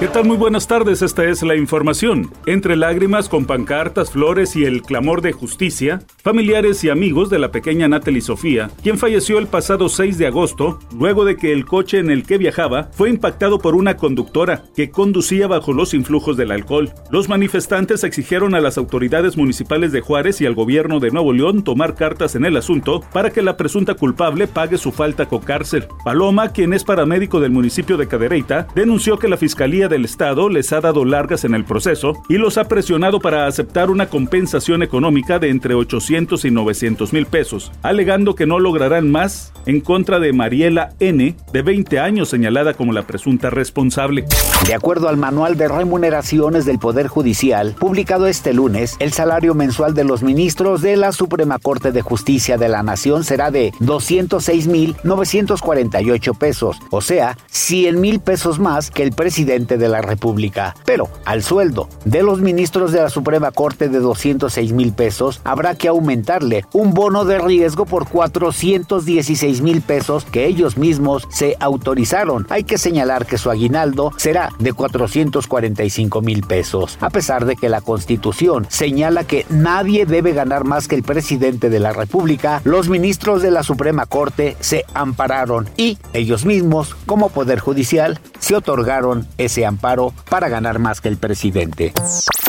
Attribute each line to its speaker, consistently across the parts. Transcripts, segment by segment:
Speaker 1: ¿Qué tal? Muy buenas tardes, esta es la información. Entre lágrimas, con pancartas, flores y el clamor de justicia, familiares y amigos de la pequeña Natalie Sofía, quien falleció el pasado 6 de agosto, luego de que el coche en el que viajaba fue impactado por una conductora que conducía bajo los influjos del alcohol. Los manifestantes exigieron a las autoridades municipales de Juárez y al gobierno de Nuevo León tomar cartas en el asunto para que la presunta culpable pague su falta con cárcel. Paloma, quien es paramédico del municipio de Cadereyta, denunció que la Fiscalía del Estado les ha dado largas en el proceso y los ha presionado para aceptar una compensación económica de entre 800 y 900 mil pesos, alegando que no lograrán más en contra de Mariela N., de 20 años, señalada como la presunta responsable.
Speaker 2: De acuerdo al manual de remuneraciones del Poder Judicial, publicado este lunes, el salario mensual de los ministros de la Suprema Corte de Justicia de la Nación será de 206.948 pesos, o sea, 100 mil pesos más que el presidente de la República. Pero al sueldo de los ministros de la Suprema Corte de 206 mil pesos habrá que aumentarle un bono de riesgo por 416 mil pesos que ellos mismos se autorizaron. Hay que señalar que su aguinaldo será de 445 mil pesos, a pesar de que la Constitución señala que nadie debe ganar más que el presidente de la República, los ministros de la Suprema Corte se ampararon y ellos mismos, como Poder Judicial, se otorgaron ese amparo para ganar más que el presidente.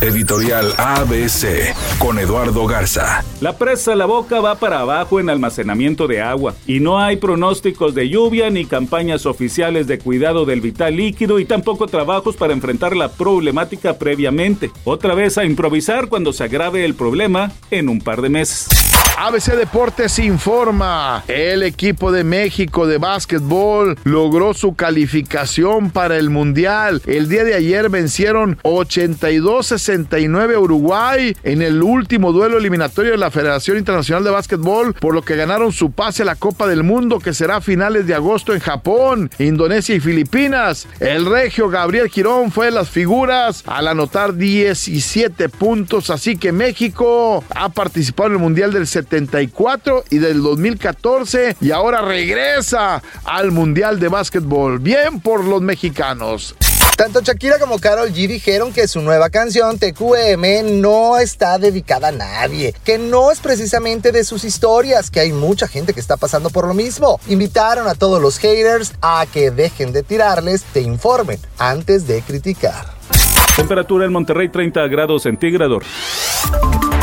Speaker 3: Editorial ABC con Eduardo Garza.
Speaker 1: La presa La Boca va para abajo en almacenamiento de agua y no hay pronósticos de lluvia ni campañas oficiales de cuidado del vital líquido y tampoco trabajos para enfrentar la problemática previamente. Otra vez a improvisar cuando se agrave el problema en un par de meses.
Speaker 4: ABC Deportes informa, el equipo de México de básquetbol logró su calificación para el Mundial. El día de ayer vencieron 82-69 a Uruguay en el último duelo eliminatorio de la Federación Internacional de Básquetbol, por lo que ganaron su pase a la Copa del Mundo que será a finales de agosto en Japón, Indonesia y Filipinas. El regio Gabriel Girón fue de las figuras al anotar 17 puntos, así que México ha participado en el Mundial del 70 74 y del 2014 y ahora regresa al Mundial de Básquetbol. Bien por los mexicanos.
Speaker 5: Tanto Shakira como Carol G dijeron que su nueva canción TQM no está dedicada a nadie, que no es precisamente de sus historias, que hay mucha gente que está pasando por lo mismo. Invitaron a todos los haters a que dejen de tirarles, te informen antes de criticar.
Speaker 1: Temperatura en Monterrey 30 grados centígrados.